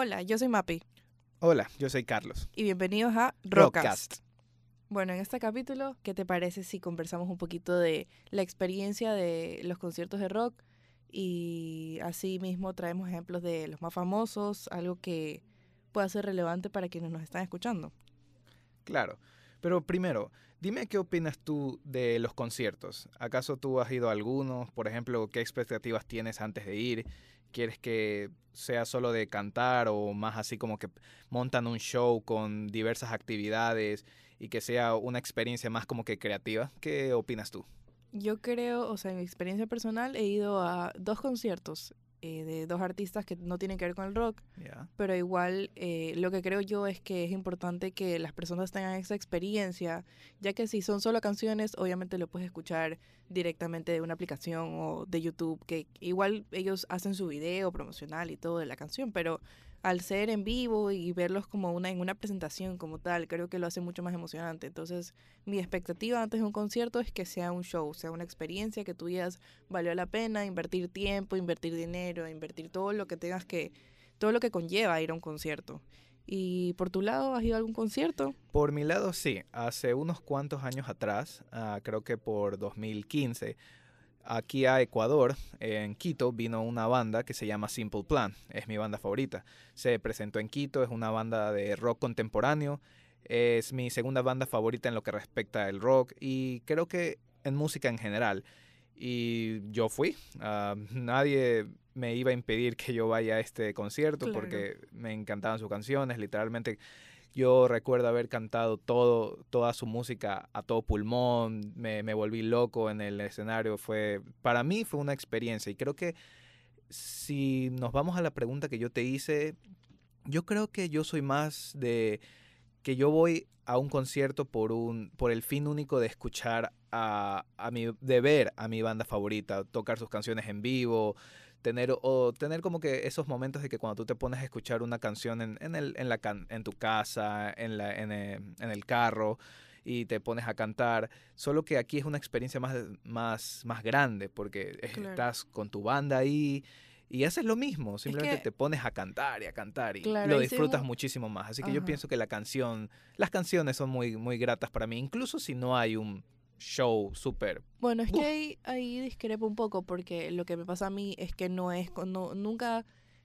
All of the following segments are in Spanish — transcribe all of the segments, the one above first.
Hola, yo soy Mapi. Hola, yo soy Carlos. Y bienvenidos a Rockcast. Bueno, en este capítulo, ¿qué te parece si conversamos un poquito de la experiencia de los conciertos de rock? Y así mismo traemos ejemplos de los más famosos, algo que pueda ser relevante para quienes nos están escuchando. Claro, pero primero, dime qué opinas tú de los conciertos. ¿Acaso tú has ido a algunos? Por ejemplo, ¿qué expectativas tienes antes de ir? ¿Quieres que sea solo de cantar o más así como que montan un show con diversas actividades y que sea una experiencia más como que creativa? ¿Qué opinas tú? Yo creo, o sea, en mi experiencia personal he ido a dos conciertos eh, de dos artistas que no tienen que ver con el rock, pero igual eh, lo que creo yo es que es importante que las personas tengan esa experiencia, ya que si son solo canciones, obviamente lo puedes escuchar directamente de una aplicación o de YouTube, que igual ellos hacen su video promocional y todo de la canción, pero al ser en vivo y verlos como una en una presentación como tal, creo que lo hace mucho más emocionante. Entonces, mi expectativa antes de un concierto es que sea un show, sea una experiencia que tú digas valió la pena invertir tiempo, invertir dinero, invertir todo lo que tengas que todo lo que conlleva ir a un concierto. ¿Y por tu lado has ido a algún concierto? Por mi lado sí, hace unos cuantos años atrás, ah, creo que por 2015, aquí a Ecuador, en Quito, vino una banda que se llama Simple Plan. Es mi banda favorita. Se presentó en Quito, es una banda de rock contemporáneo. Es mi segunda banda favorita en lo que respecta al rock y creo que en música en general. Y yo fui. Ah, nadie me iba a impedir que yo vaya a este concierto porque me encantaban sus canciones. Literalmente yo recuerdo haber cantado todo, toda su música a todo pulmón, me, me, volví loco en el escenario. Fue, para mí fue una experiencia y creo que si nos vamos a la pregunta que yo te hice, yo creo que yo soy más de que yo voy a un concierto por un por el fin único de escuchar a, a de ver a mi banda favorita tocar sus canciones en vivo tener o tener como que esos momentos de que cuando tú te pones a escuchar una canción en, en, el, en, la en tu casa, en, la, en, el, eh, en el carro y te pones a cantar, solo que aquí es una experiencia más, más, más grande porque estás con tu banda ahí y haces lo mismo, simplemente te pones a cantar y a cantar y lo disfrutas muchísimo más. Así que yo pienso que la canción, las canciones son muy, muy gratas para mí, incluso si no hay un show súper. Bueno, es que ahí, ahí discrepo un poco porque lo que me pasa a mí es que no es, no, nunca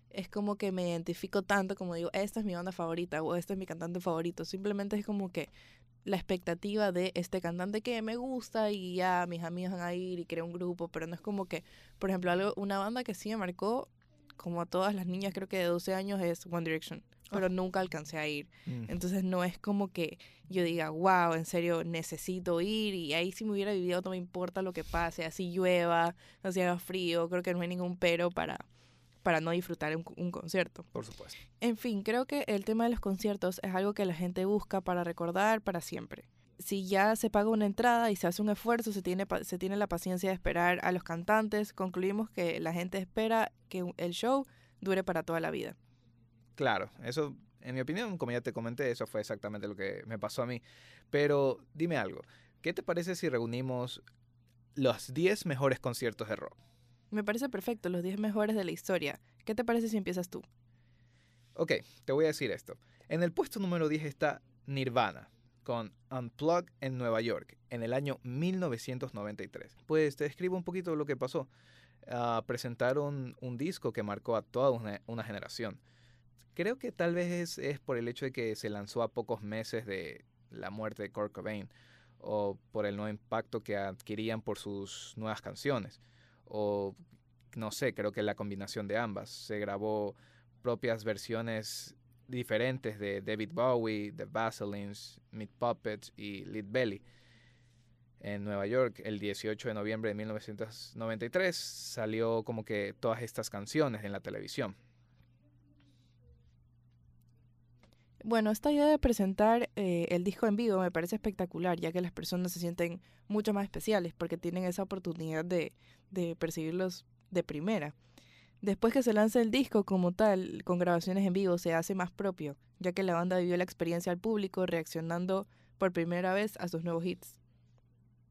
es como que me identifico tanto como digo, esta es mi banda favorita o este es mi cantante favorito. Simplemente es como que la expectativa de este cantante que me gusta y ya mis amigos van a ir y creo un grupo, pero no es como que, por ejemplo, algo, una banda que sí me marcó, como a todas las niñas creo que de 12 años, es One Direction pero nunca alcancé a ir. Mm. Entonces no es como que yo diga, wow, en serio, necesito ir y ahí si me hubiera vivido no me importa lo que pase, así llueva, así haga frío, creo que no hay ningún pero para, para no disfrutar un, un, concierto. Por supuesto. En fin, creo que el tema de los conciertos es algo que la gente busca para recordar para siempre. Si ya se paga una entrada y se hace un esfuerzo, se tiene, se tiene la paciencia de esperar a los cantantes, concluimos que la gente espera que el show dure para toda la vida. Claro, eso, en mi opinión, como ya te comenté, eso fue exactamente lo que me pasó a mí. Pero dime algo, ¿qué te parece si reunimos los 10 mejores conciertos de rock? Me parece perfecto, los 10 mejores de la historia. ¿Qué te parece si empiezas tú? Ok, te voy a decir esto. En el puesto número 10 está Nirvana, con Unplugged en Nueva York, en el año 1993. Pues te describo un poquito lo que pasó. Ah, presentaron un disco que marcó a toda una generación. Creo que tal vez es, por el hecho de que se lanzó a pocos meses de la muerte de Kurt Cobain o por el nuevo impacto que adquirían por sus nuevas canciones o no sé, creo que la combinación de ambas. Se grabó propias versiones diferentes de David Bowie, The Vaselines, Meat Puppets y Lead Belly. En Nueva York, el 18 de noviembre de 1993, salió como que todas estas canciones en la televisión. Bueno, esta idea de presentar eh, el disco en vivo me parece espectacular, ya que las personas se sienten mucho más especiales porque tienen esa oportunidad de, de percibirlos de primera. Después que se lance el disco como tal, con grabaciones en vivo, se hace más propio, ya que la banda vivió la experiencia al público reaccionando por primera vez a sus nuevos hits.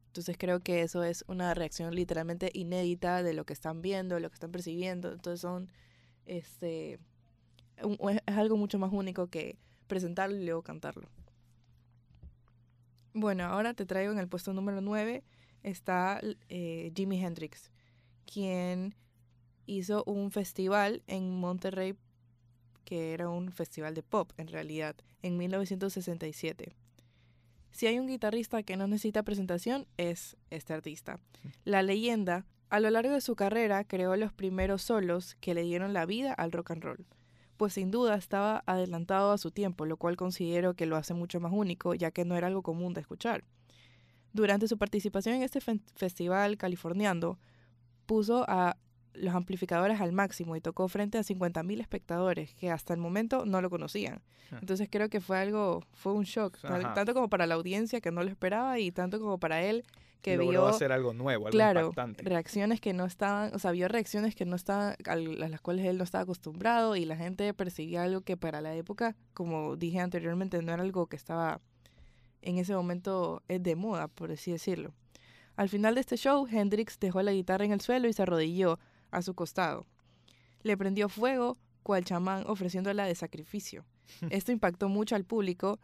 Entonces creo que eso es una reacción literalmente inédita de lo que están viendo, lo que están percibiendo. Entonces son este es algo mucho más único que presentarlo y luego cantarlo. Bueno, ahora te traigo en el puesto número 9 está eh, Jimi Hendrix, quien hizo un festival en Monterrey, que era un festival de pop en realidad, en 1967. Si hay un guitarrista que no necesita presentación, es este artista. La leyenda, a lo largo de su carrera, creó los primeros solos que le dieron la vida al rock and roll pues sin duda estaba adelantado a su tiempo, lo cual considero que lo hace mucho más único, ya que no era algo común de escuchar. Durante su participación en este festival californiano, puso a los amplificadores al máximo y tocó frente a 50.000 espectadores que hasta el momento no lo conocían. Ah. Entonces creo que fue algo, fue un shock, tanto como para la audiencia que no lo esperaba y tanto como para él que vio hacer algo nuevo, algo claro, reacciones que no estaban, o sea, vio reacciones que no estaban a las cuales él no estaba acostumbrado y la gente percibía algo que para la época, como dije anteriormente, no era algo que estaba en ese momento es de moda, por así decirlo. Al final de este show, Hendrix dejó la guitarra en el suelo y se arrodilló a su costado. Le prendió fuego cual chamán ofreciéndola de sacrificio. Esto impactó mucho al público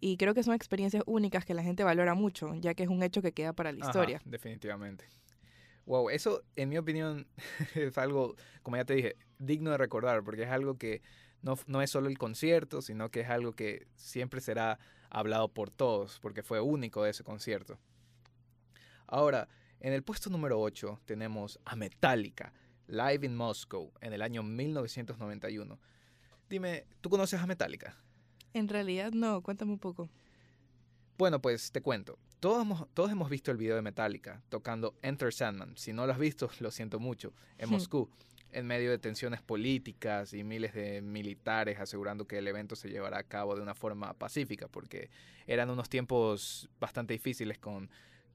y creo que son experiencias únicas que la gente valora mucho, ya que es un hecho que queda para la historia. definitivamente. Wow, eso en mi opinión es algo, como ya te dije, digno de recordar, porque es algo que no, no es solo el concierto, sino que es algo que siempre será hablado por todos, porque fue único ese concierto. Ahora, en el puesto número 8 tenemos a Metallica, Live in Moscow, en el año 1991. Dime, ¿tú conoces a Metallica? En realidad no, cuéntame un poco. Bueno, pues te cuento. Todos hemos, todos hemos visto el video de Metallica tocando Enter Sandman. Si no lo has visto, lo siento mucho, en hmm. Moscú, en medio de tensiones políticas y miles de militares asegurando que el evento se llevará a cabo de una forma pacífica, porque eran unos tiempos bastante difíciles con,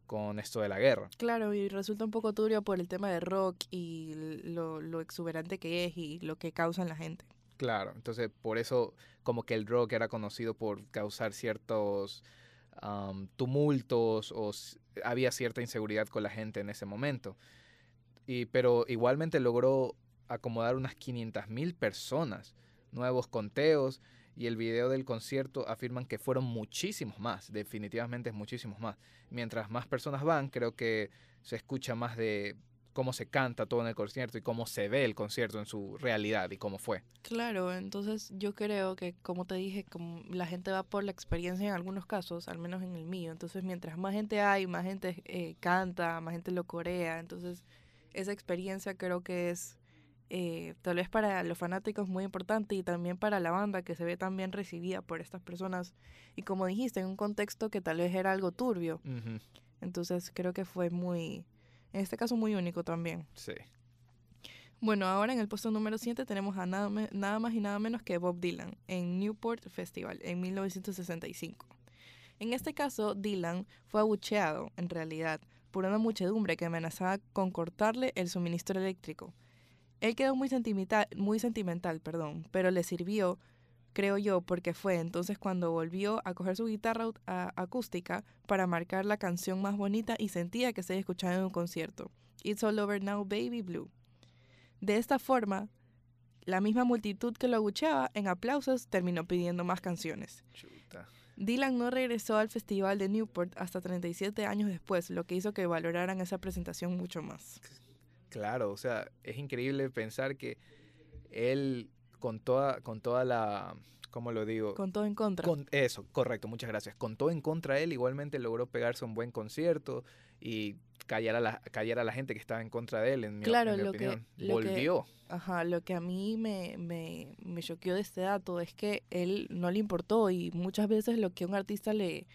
con esto de la guerra. Claro, y resulta un poco turbio por el tema de rock y lo, lo exuberante que es y lo que causa en la gente. Claro, entonces por eso como que el rock era conocido por causar ciertos tumultos o había cierta inseguridad con la gente en ese momento. Y, pero igualmente logró acomodar unas 500 mil personas, nuevos conteos y el video del concierto afirman que fueron muchísimos más, definitivamente es muchísimos más. Mientras más personas van, creo que se escucha más de cómo se canta todo en el concierto y cómo se ve el concierto en su realidad y cómo fue. Claro, entonces yo creo que, como te dije, como la gente va por la experiencia en algunos casos, al menos en el mío. Entonces, mientras más gente hay, más gente eh, canta, más gente lo corea. Entonces, esa experiencia creo que es eh, tal vez para los fanáticos muy importante y también para la banda que se ve tan bien recibida por estas personas. Y como dijiste, en un contexto que tal vez era algo turbio. Entonces, creo que fue muy en este caso muy único también. Sí. Bueno, ahora en el puesto número 7 tenemos a nada, nada más y nada menos que Bob Dylan en Newport Festival en 1965. En este caso, Dylan fue abucheado, en realidad, por una muchedumbre que amenazaba con cortarle el suministro eléctrico. Él quedó muy sentimental, muy sentimental perdón, pero le sirvió creo yo, porque fue entonces cuando volvió a coger su guitarra acústica para marcar la canción más bonita y sentía que se escuchaba en un concierto, It's All Over Now Baby Blue. De esta forma, la misma multitud que lo agucheaba en aplausos terminó pidiendo más canciones. Dylan no regresó al festival de Newport hasta 37 años después, lo que hizo que valoraran esa presentación mucho más. Claro, o sea, es increíble pensar que él con toda, con toda la, ¿cómo lo digo? Con todo en contra. Con, eso, correcto, muchas gracias. Con todo en contra él, igualmente logró pegarse un buen concierto y callar a la, callar a la gente que estaba en contra de él, en mi, claro, lo opinión. Que, Volvió. ajá, lo que a mí me, me, me choqueó de este dato es que él no le importó y muchas veces lo que a un artista le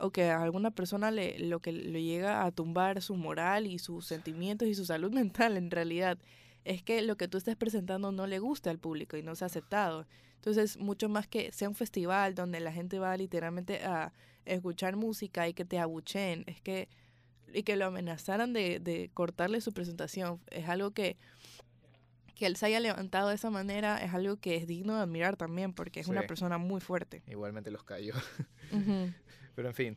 o que a alguna persona le, lo que le llega a tumbar su moral y sus sentimientos y su salud mental en realidad es que lo que tú estés presentando no le gusta al público y no se ha aceptado. Entonces, mucho más que sea un festival donde la gente va literalmente a escuchar música y que te abucheen, es que y que lo amenazaran de, de cortarle su presentación, es algo que que él se haya levantado de esa manera es algo que es digno de admirar también porque es una persona muy fuerte. Igualmente los cayó. Pero en fin.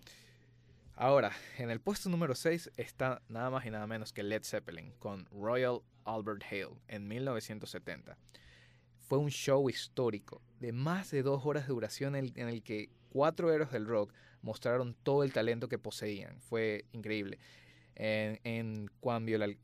Ahora, en el puesto número 6 está nada más y nada menos que Led Zeppelin con Royal Albert Hale en 1970. fue un show histórico de más de dos horas de duración en el, que cuatro héroes del rock mostraron todo el talento que poseían. Fue increíble. En, en,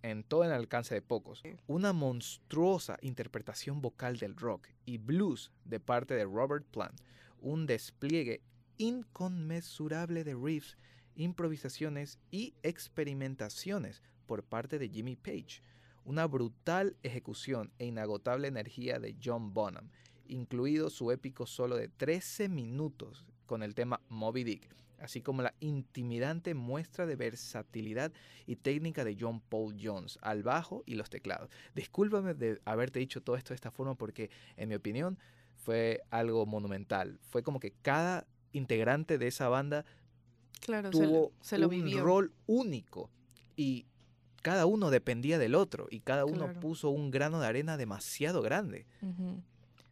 en todo el alcance de pocos. Una monstruosa interpretación vocal del rock y blues de parte de Robert Plant. Un despliegue inconmensurable de riffs, improvisaciones y experimentaciones por parte de Jimmy Page una brutal ejecución e inagotable energía de John Bonham, incluido su épico solo de 13 minutos con el tema Moby Dick, así como la intimidante muestra de versatilidad y técnica de John Paul Jones al bajo y los teclados. Discúlpame de haberte dicho todo esto de esta forma porque, en mi opinión, fue algo monumental. Fue como que cada integrante de esa banda tuvo un rol único y cada uno dependía del otro y cada uno puso un grano de arena demasiado grande.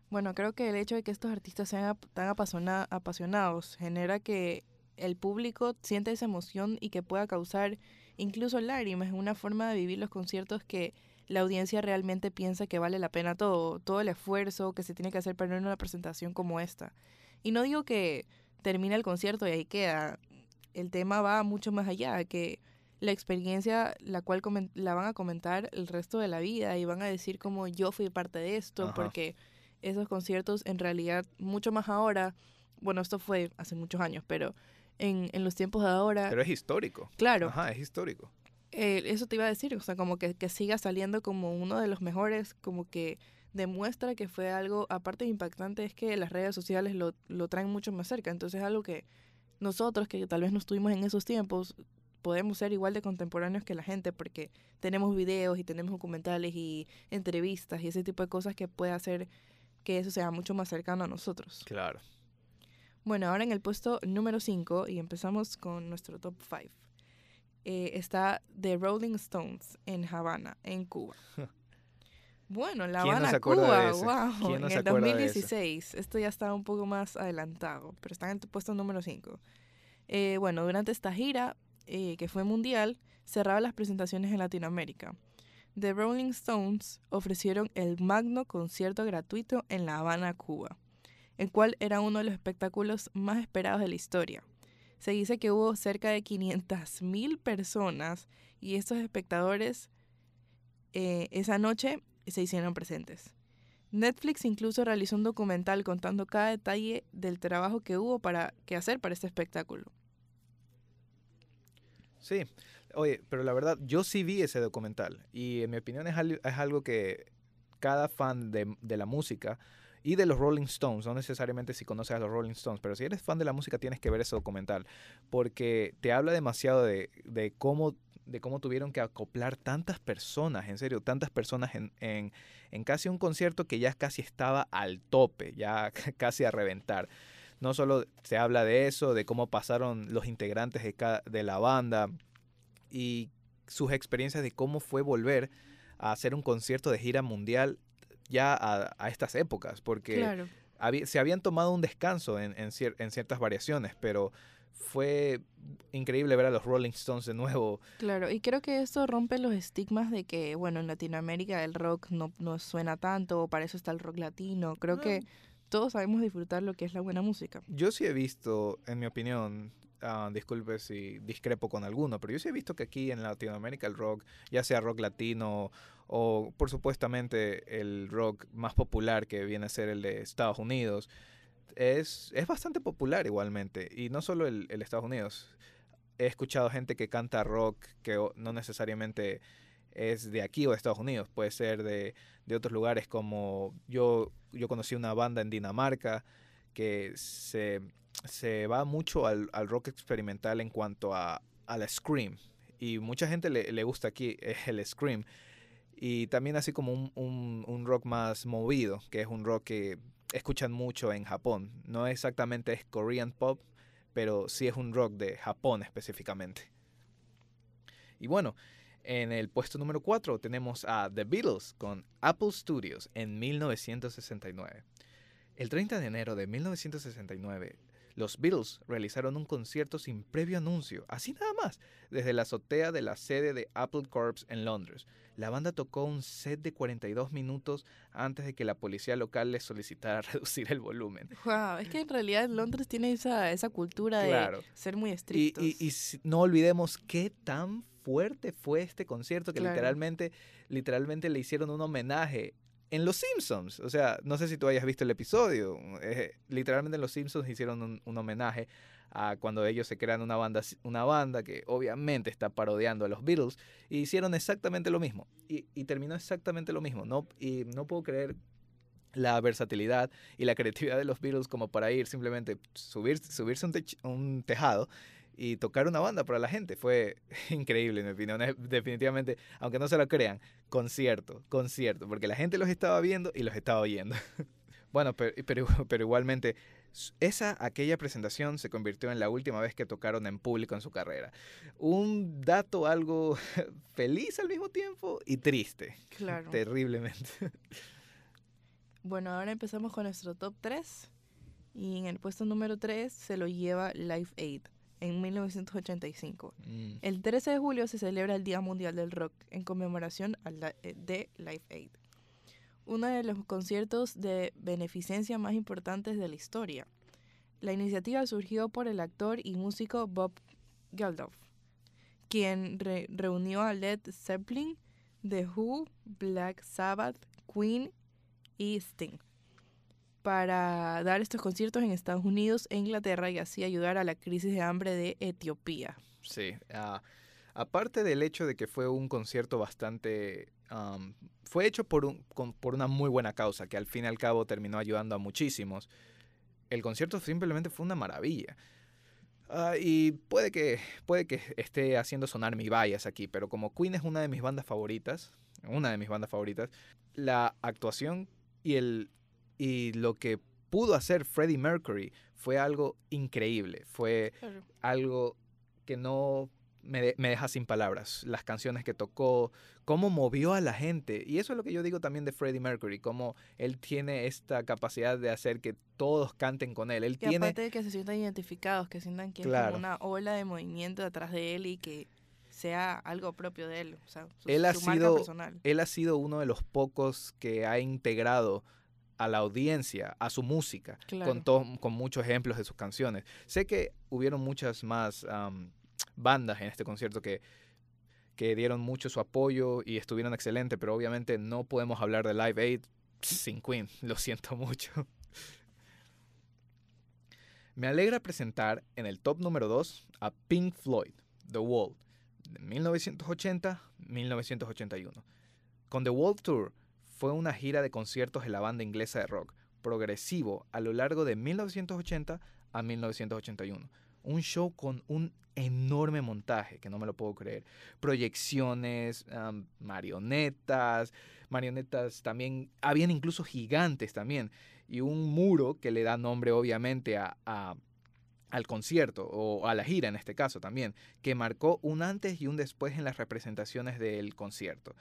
Bueno, creo que el hecho de que estos artistas sean tan apasionados genera que el público siente esa emoción y que pueda causar incluso lágrimas. Es una forma de vivir los conciertos que la audiencia realmente piensa que vale la pena todo, todo el esfuerzo que se tiene que hacer para una presentación como esta. Y no digo que termina el concierto y ahí queda. El tema va mucho más allá, que la experiencia la cual la van a comentar el resto de la vida y van a decir como yo fui parte de esto, porque esos conciertos en realidad mucho más ahora, bueno, esto fue hace muchos años, pero en, en los tiempos de ahora... Pero es histórico. Claro. Ajá, es histórico. Eh, eso te iba a decir, o sea, como que, que siga saliendo como uno de los mejores, como que demuestra que fue algo, aparte de impactante, es que las redes sociales lo, lo traen mucho más cerca, entonces es algo que nosotros que tal vez no estuvimos en esos tiempos, podemos ser igual de contemporáneos que la gente porque tenemos videos y tenemos documentales y entrevistas y ese tipo de cosas que puede hacer que eso sea mucho más cercano a nosotros. Claro. Bueno, ahora en el puesto número 5 y empezamos con nuestro top 5. Eh, está The Rolling Stones en Havana, en Cuba. Bueno, La Habana, Cuba, wow. en el 2016. Esto ya está un poco más adelantado, pero está en el puesto número 5. Eh, bueno, durante esta gira eh, que fue mundial, cerraba las presentaciones en Latinoamérica. The Rolling Stones ofrecieron el magno concierto gratuito en La Habana, Cuba, el cual era uno de los espectáculos más esperados de la historia. Se dice que hubo cerca de 500.000 personas y estos espectadores eh, esa noche se hicieron presentes. Netflix incluso realizó un documental contando cada detalle del trabajo que hubo para que hacer para este espectáculo. Sí, oye, pero la verdad, yo sí vi ese documental y en mi opinión es, algo que cada fan de, la música y de los Rolling Stones, no necesariamente si conoces a los Rolling Stones, pero si eres fan de la música tienes que ver ese documental, porque te habla demasiado de, cómo de cómo tuvieron que acoplar tantas personas, en serio, tantas personas en, en, casi un concierto que ya casi estaba al tope, ya casi a reventar. No solo se habla de eso, de cómo pasaron los integrantes de, de la banda y sus experiencias de cómo fue volver a hacer un concierto de gira mundial ya a, estas épocas, porque se habían tomado un descanso en, en, ciertas variaciones, pero fue increíble ver a los Rolling Stones de nuevo. Claro, y creo que esto rompe los estigmas de que, bueno, en Latinoamérica el rock no, no suena tanto, o para eso está el rock latino. Creo que todos sabemos disfrutar lo que es la buena música. Yo sí he visto, en mi opinión, uh, disculpe si discrepo con alguno, pero yo sí he visto que aquí en Latinoamérica el rock, ya sea rock latino o por supuestamente el rock más popular que viene a ser el de Estados Unidos, es, es bastante popular igualmente. Y no solo el, Estados Unidos. He escuchado gente que canta rock que no necesariamente es de aquí o de Estados Unidos, puede ser de, de otros lugares como yo, yo conocí una banda en Dinamarca que se, se va mucho al, al, rock experimental en cuanto a, a la scream y mucha gente le, le, gusta aquí el scream y también así como un, un, un, rock más movido que es un rock que escuchan mucho en Japón no exactamente es Korean pop pero sí es un rock de Japón específicamente y bueno en el puesto número 4 tenemos a The Beatles con Apple Studios en 1969. El 30 de enero de 1969, Los Beatles realizaron un concierto sin previo anuncio, así nada más, desde la azotea de la sede de Apple Corps en Londres. La banda tocó un set de 42 minutos antes de que la policía local les solicitara reducir el volumen. Wow, es que en realidad Londres tiene esa, esa cultura de ser muy estrictos. Y, y, no olvidemos qué tan fuerte fue este concierto que literalmente, literalmente le hicieron un homenaje en Los Simpsons. O sea, no sé si tú hayas visto el episodio. Eh, literalmente en Los Simpsons hicieron un, homenaje a cuando ellos se crean una banda, una banda que obviamente está parodiando a los Beatles. Y hicieron exactamente lo mismo. Y, terminó exactamente lo mismo. No, y no puedo creer la versatilidad y la creatividad de los Beatles como para ir simplemente subir, subirse un, un tejado y tocar una banda para la gente. Fue increíble, en mi opinión. Definitivamente, aunque no se lo crean, concierto, concierto, porque la gente los estaba viendo y los estaba oyendo. bueno, pero, pero, igualmente, esa, aquella presentación se convirtió en la última vez que tocaron en público en su carrera. Un dato algo feliz al mismo tiempo y triste. Claro. Terriblemente. Bueno, ahora empezamos con nuestro top 3. Y en el puesto número 3 se lo lleva Life Aid en 1985. Mm. El 13 de julio se celebra el Día Mundial del Rock en conmemoración eh, de Life Aid, uno de los conciertos de beneficencia más importantes de la historia. La iniciativa surgió por el actor y músico Bob Geldof, quien reunió a Led Zeppelin, The Who, Black Sabbath, Queen y Sting para dar estos conciertos en Estados Unidos e Inglaterra y así ayudar a la crisis de hambre de Etiopía. Sí, ah, aparte del hecho de que fue un concierto bastante... fue hecho por, un, por una muy buena causa, que al fin y al cabo terminó ayudando a muchísimos. El concierto simplemente fue una maravilla. Ah, y puede que, puede que esté haciendo sonar mi bias aquí, pero como Queen es una de mis bandas favoritas, una de mis bandas favoritas, la actuación y el, y lo que pudo hacer Freddie Mercury fue algo increíble, fue algo que no me, deja sin palabras. Las canciones que tocó, cómo movió a la gente. Y eso es lo que yo digo también de Freddie Mercury, cómo él tiene esta capacidad de hacer que todos canten con él. él tiene... aparte de que se sientan identificados, que sientan que es como una ola de movimiento detrás de él y que sea algo propio de él, o sea, su, él ha sido, personal. Él ha sido uno de los pocos que ha integrado a la audiencia, a su música, con, con muchos ejemplos de sus canciones. Sé que hubieron muchas más bandas en este concierto que, que dieron mucho su apoyo y estuvieron excelentes, pero obviamente no podemos hablar de Live Aid sin Queen, lo siento mucho. Me alegra presentar en el top número 2 a Pink Floyd, The Wall, de 1980-1981. Con The Wall Tour fue una gira de conciertos de la banda inglesa de rock progresivo a lo largo de 1980 a 1981. Un show con un enorme montaje, que no me lo puedo creer. Proyecciones, marionetas, marionetas también, habían incluso gigantes también, y un muro que le da nombre obviamente a, al concierto o a la gira en este caso también, que marcó un antes y un después en las representaciones del concierto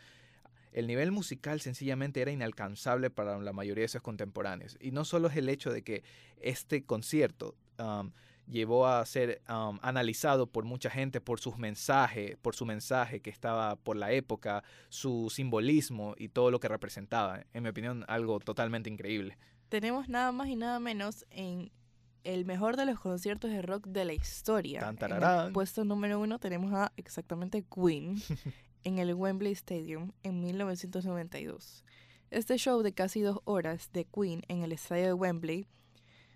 el nivel musical sencillamente era inalcanzable para la mayoría de sus contemporáneos. Y no solo es el hecho de que este concierto um, llevó a ser um, analizado por mucha gente por sus mensajes, por su mensaje que estaba por la época, su simbolismo y todo lo que representaba. En mi opinión, algo totalmente increíble. Tenemos nada más y nada menos en el mejor de los conciertos de rock de la historia. En el puesto número uno tenemos a exactamente Queen. en el Wembley Stadium en 1992. Este show de casi dos horas de Queen en el estadio de Wembley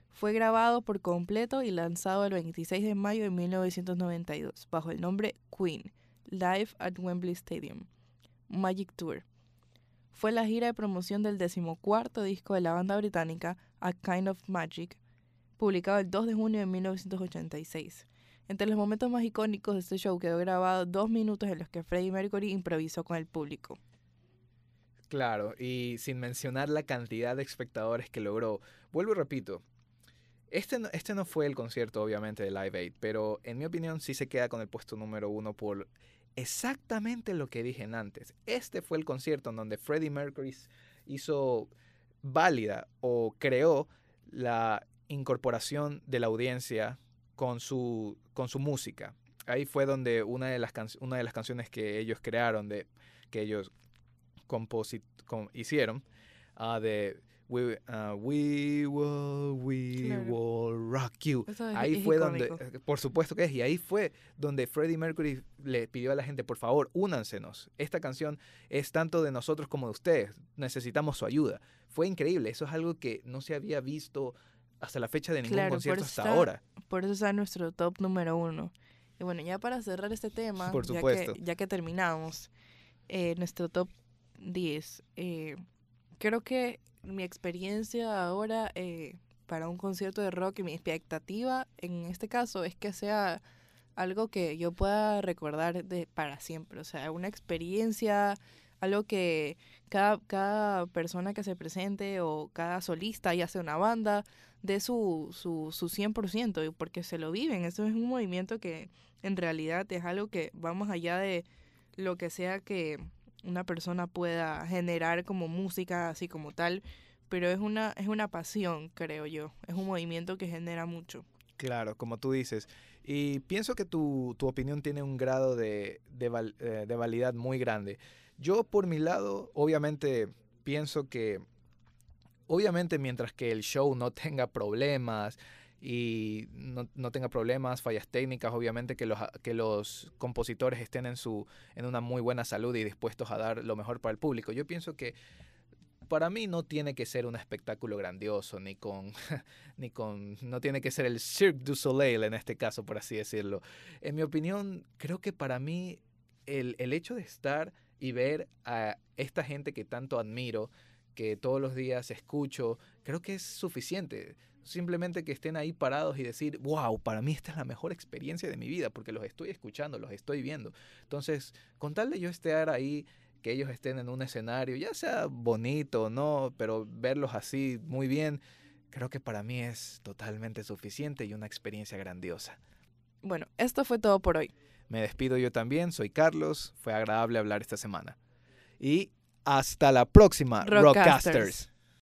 fue grabado por completo y lanzado el 26 de mayo de 1992 bajo el nombre Queen, Live at Wembley Stadium, Magic Tour. Fue la gira de promoción del decimocuarto disco de la banda británica A Kind of Magic, publicado el 2 de junio de 1986. Entre los momentos más icónicos de este show quedó grabado dos minutos en los que Freddie Mercury improvisó con el público. Claro, y sin mencionar la cantidad de espectadores que logró. Vuelvo y repito, este no, este no fue el concierto obviamente de Live Aid, pero en mi opinión sí se queda con el puesto número uno por exactamente lo que dije antes. Este fue el concierto en donde Freddie Mercury hizo válida o creó la incorporación de la audiencia con su, con su música. Ahí fue donde una de las, una de las canciones que ellos crearon, de, que ellos hicieron, uh, de We, uh, we will, we will rock you. ahí fue donde, eh, por supuesto que es, y ahí fue donde Freddie Mercury le pidió a la gente, por favor, únansenos. Esta canción es tanto de nosotros como de ustedes. Necesitamos su ayuda. Fue increíble. Eso es algo que no se había visto hasta la fecha de ningún concierto hasta ahora. Por eso está nuestro top número uno. Y bueno, ya para cerrar este tema, por. Ya, que, ya que terminamos, eh, nuestro top 10. Eh, creo que mi experiencia ahora eh, para un concierto de rock y mi expectativa en este caso es que sea algo que yo pueda recordar de para siempre, o sea, una experiencia, algo que cada, cada persona que se presente o cada solista, ya sea una banda, dé su, su, su 100%, porque se lo viven. Eso es un movimiento que en realidad es algo que va más allá de lo que sea que una persona pueda generar como música, así como tal, pero es una, es una pasión, creo yo. Es un movimiento que genera mucho. Claro, como tú dices. Y pienso que tu, opinión tiene un grado de, eh, de, validad muy grande. Yo, por mi lado, obviamente pienso que, obviamente, mientras que el show no tenga problemas, y no, no, tenga problemas, fallas técnicas, obviamente que los, que los compositores estén en, su, en una muy buena salud y dispuestos a dar lo mejor para el público. Yo pienso que para mí no tiene que ser un espectáculo grandioso, ni con, ni con, no tiene que ser el Cirque du Soleil en este caso, por así decirlo. En mi opinión, creo que para mí el, el hecho de estar y ver a esta gente que tanto admiro, que todos los días escucho, creo que es suficiente. Simplemente que estén ahí parados y decir, wow, para mí esta es la mejor experiencia de mi vida, porque los estoy escuchando, los estoy viendo. Entonces, con tal de yo estar ahí, que ellos estén en un escenario, ya sea bonito o no, pero verlos así muy bien, creo que para mí es totalmente suficiente y una experiencia grandiosa. Bueno, esto fue todo por hoy. Me despido yo también, soy Carlos, fue agradable hablar esta semana. Y hasta la próxima, Rockcasters.